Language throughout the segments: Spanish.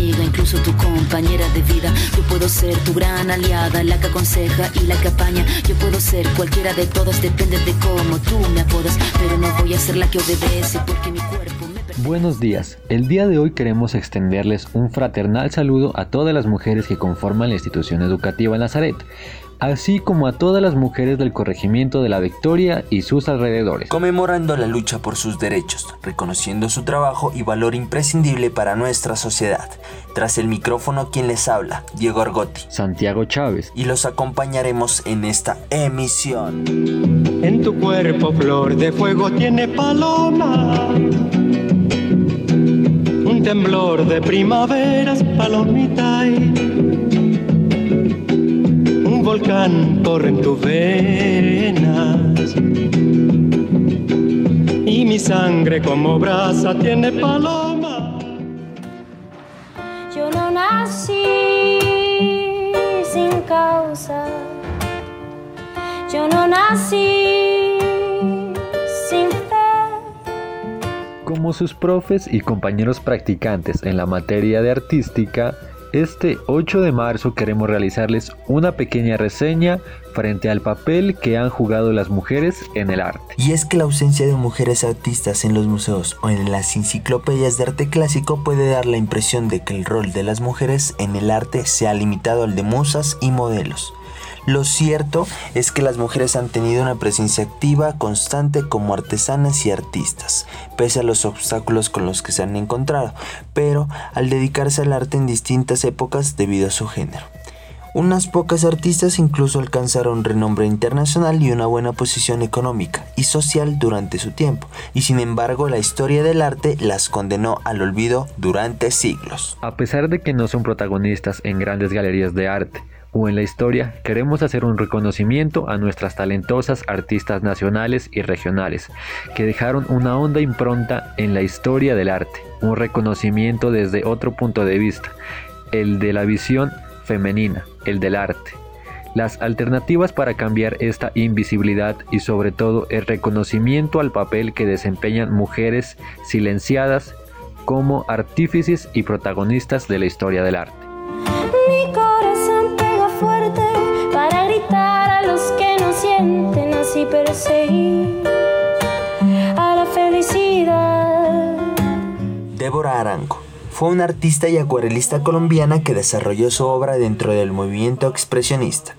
incluso tu compañera de vida. Yo puedo ser tu gran aliada, la que aconseja y la que apaña. Yo puedo ser cualquiera de todas, depende de cómo tú me apodas. Pero no voy a ser la que obedece porque mi cuerpo Buenos días, el día de hoy queremos extenderles un fraternal saludo a todas las mujeres que conforman la institución educativa Nazaret así como a todas las mujeres del corregimiento de la Victoria y sus alrededores. Conmemorando la lucha por sus derechos, reconociendo su trabajo y valor imprescindible para nuestra sociedad. Tras el micrófono quien les habla, Diego Argotti, Santiago Chávez, y los acompañaremos en esta emisión. En tu cuerpo flor de fuego tiene paloma. Un temblor de primaveras, palomita volcán corre en tus venas. Y mi sangre como brasa tiene paloma. Yo no nací sin causa, yo no nací Como sus profes y compañeros practicantes en la materia de artística, este 8 de marzo queremos realizarles una pequeña reseña frente al papel que han jugado las mujeres en el arte. Y es que la ausencia de mujeres artistas en los museos o en las enciclopedias de arte clásico puede dar la impresión de que el rol de las mujeres en el arte se ha limitado al de musas y modelos. Lo cierto es que las mujeres han tenido una presencia activa, constante como artesanas y artistas, pese a los obstáculos con los que se han encontrado, pero al dedicarse al arte en distintas épocas debido a su género. Unas pocas artistas incluso alcanzaron renombre internacional y una buena posición económica y social durante su tiempo, y sin embargo la historia del arte las condenó al olvido durante siglos. A pesar de que no son protagonistas en grandes galerías de arte, o en la historia, queremos hacer un reconocimiento a nuestras talentosas artistas nacionales y regionales, que dejaron una honda impronta en la historia del arte, un reconocimiento desde otro punto de vista, el de la visión femenina, el del arte. Las alternativas para cambiar esta invisibilidad y sobre todo el reconocimiento al papel que desempeñan mujeres silenciadas como artífices y protagonistas de la historia del arte. A la felicidad. Débora Arango fue una artista y acuarelista colombiana que desarrolló su obra dentro del movimiento expresionista.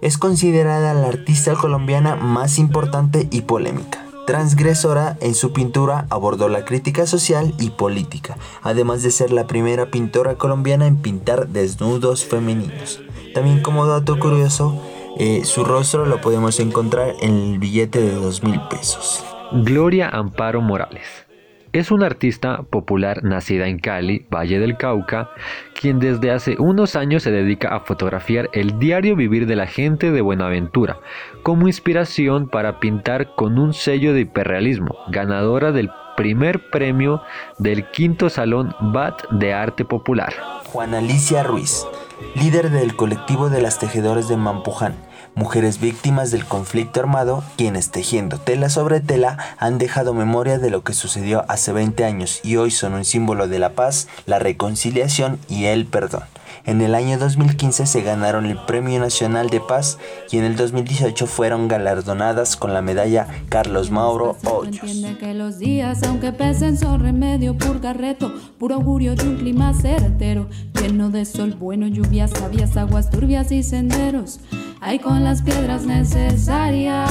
Es considerada la artista colombiana más importante y polémica. Transgresora, en su pintura abordó la crítica social y política, además de ser la primera pintora colombiana en pintar desnudos femeninos. También como dato curioso, eh, su rostro lo podemos encontrar en el billete de dos mil pesos. Gloria Amparo Morales. Es una artista popular nacida en Cali, Valle del Cauca, quien desde hace unos años se dedica a fotografiar el diario vivir de la gente de Buenaventura, como inspiración para pintar con un sello de hiperrealismo, ganadora del primer premio del quinto Salón BAT de Arte Popular. Juana Alicia Ruiz, líder del colectivo de las tejedores de Mampuján, mujeres víctimas del conflicto armado, quienes tejiendo tela sobre tela han dejado memoria de lo que sucedió hace 20 años y hoy son un símbolo de la paz, la reconciliación y el perdón. En el año 2015 se ganaron el Premio Nacional de Paz y en el 2018 fueron galardonadas con la medalla Carlos Mauro Hoyos. que los días, aunque pesen, son remedio, purgarreto, puro augurio de un clima certero, lleno de sol bueno, lluvias sabias, aguas turbias y senderos. Hay con las piedras necesarias.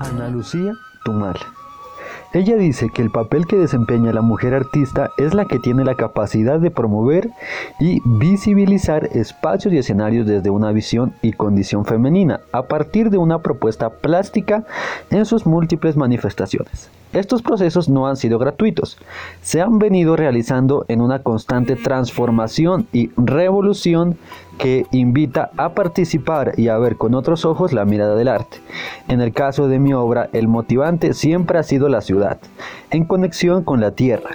Ana Lucía Tumal. Ella dice que el papel que desempeña la mujer artista es la que tiene la capacidad de promover y visibilizar espacios y escenarios desde una visión y condición femenina, a partir de una propuesta plástica en sus múltiples manifestaciones. Estos procesos no han sido gratuitos, se han venido realizando en una constante transformación y revolución que invita a participar y a ver con otros ojos la mirada del arte. En el caso de mi obra, el motivante siempre ha sido la ciudad, en conexión con la tierra,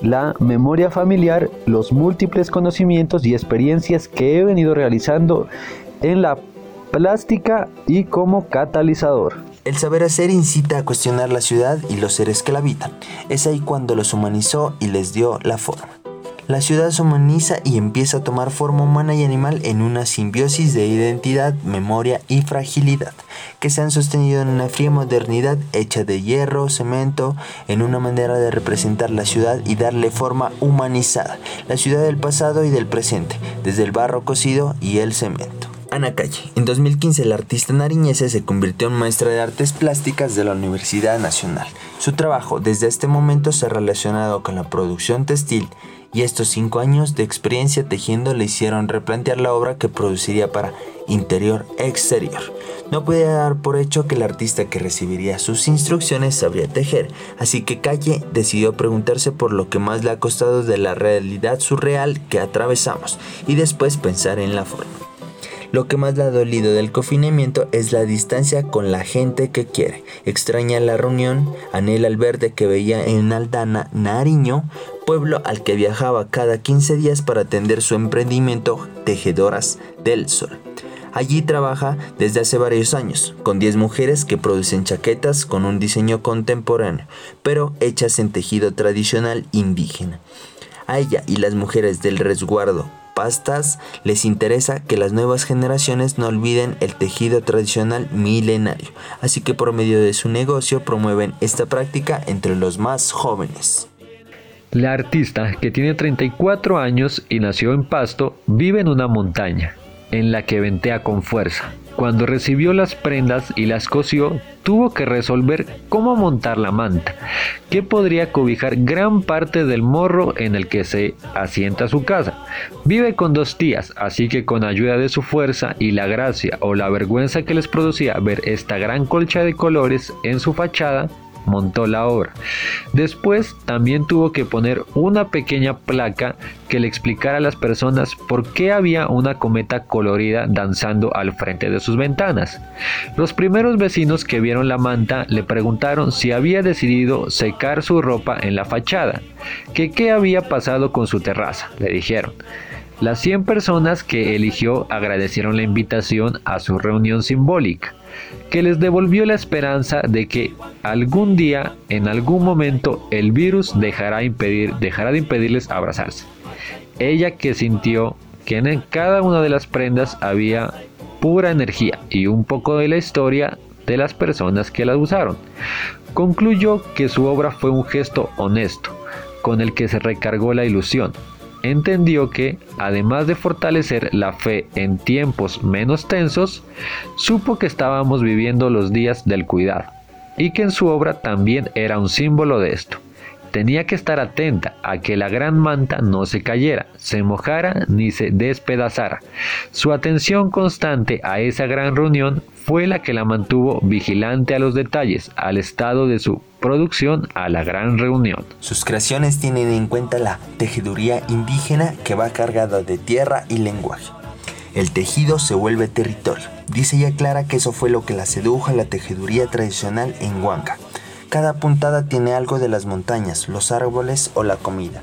la memoria familiar, los múltiples conocimientos y experiencias que he venido realizando en la plástica y como catalizador. El saber hacer incita a cuestionar la ciudad y los seres que la habitan. Es ahí cuando los humanizó y les dio la forma. La ciudad se humaniza y empieza a tomar forma humana y animal en una simbiosis de identidad, memoria y fragilidad, que se han sostenido en una fría modernidad hecha de hierro, cemento, en una manera de representar la ciudad y darle forma humanizada, la ciudad del pasado y del presente, desde el barro cocido y el cemento. Ana Calle. En 2015 la artista nariñese se convirtió en maestra de artes plásticas de la Universidad Nacional. Su trabajo desde este momento se ha relacionado con la producción textil y estos cinco años de experiencia tejiendo le hicieron replantear la obra que produciría para interior-exterior. No podía dar por hecho que el artista que recibiría sus instrucciones sabría tejer, así que Calle decidió preguntarse por lo que más le ha costado de la realidad surreal que atravesamos y después pensar en la forma. Lo que más le ha dolido del confinamiento es la distancia con la gente que quiere. Extraña la reunión, anhela el verde que veía en Aldana, Nariño, pueblo al que viajaba cada 15 días para atender su emprendimiento Tejedoras del Sol. Allí trabaja desde hace varios años, con 10 mujeres que producen chaquetas con un diseño contemporáneo, pero hechas en tejido tradicional indígena. A ella y las mujeres del resguardo pastas les interesa que las nuevas generaciones no olviden el tejido tradicional milenario, así que por medio de su negocio promueven esta práctica entre los más jóvenes. La artista, que tiene 34 años y nació en Pasto, vive en una montaña, en la que ventea con fuerza. Cuando recibió las prendas y las cosió, tuvo que resolver cómo montar la manta, que podría cobijar gran parte del morro en el que se asienta su casa. Vive con dos tías, así que con ayuda de su fuerza y la gracia o la vergüenza que les producía ver esta gran colcha de colores en su fachada, montó la obra. Después también tuvo que poner una pequeña placa que le explicara a las personas por qué había una cometa colorida danzando al frente de sus ventanas. Los primeros vecinos que vieron la manta le preguntaron si había decidido secar su ropa en la fachada, que qué había pasado con su terraza, le dijeron. Las 100 personas que eligió agradecieron la invitación a su reunión simbólica que les devolvió la esperanza de que algún día, en algún momento, el virus dejará, de impedirles abrazarse. Ella que sintió que en cada una de las prendas había pura energía y un poco de la historia de las personas que las usaron. Concluyó que su obra fue un gesto honesto, con el que se recargó la ilusión, entendió que, además de fortalecer la fe en tiempos menos tensos, supo que estábamos viviendo los días del cuidado y que en su obra también era un símbolo de esto. Tenía que estar atenta a que la gran manta no se cayera, se mojara ni se despedazara. Su atención constante a esa gran reunión fue la que la mantuvo vigilante a los detalles, al estado de su producción a la gran reunión. Sus creaciones tienen en cuenta la tejeduría indígena que va cargada de tierra y lenguaje. El tejido se vuelve territorio. Dice ella Clara que eso fue lo que la sedujo a la tejeduría tradicional en Huanca. Cada puntada tiene algo de las montañas, los árboles o la comida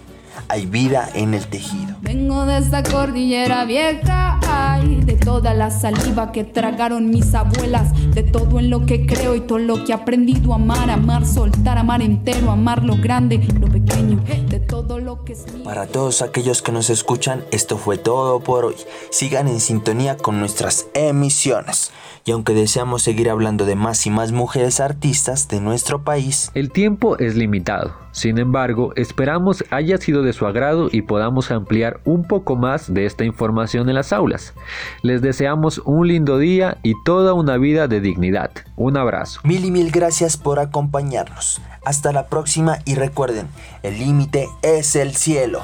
hay vida en el tejido. Vengo de esta cordillera vieja, ay, de toda la saliva que tragaron mis abuelas, de todo en lo que creo y todo lo que he aprendido a amar, amar, soltar, amar entero, amar lo grande, lo pequeño, de todo lo que es Para todos aquellos que nos escuchan, esto fue todo por hoy. Sigan en sintonía con nuestras emisiones. Y aunque deseamos seguir hablando de más y más mujeres artistas de nuestro país, el tiempo es limitado. Sin embargo, esperamos haya sido de su agrado y podamos ampliar un poco más de esta información en las aulas. Les deseamos un lindo día y toda una vida de dignidad. Un abrazo. Mil y mil gracias por acompañarnos. Hasta la próxima y recuerden, el límite es el cielo.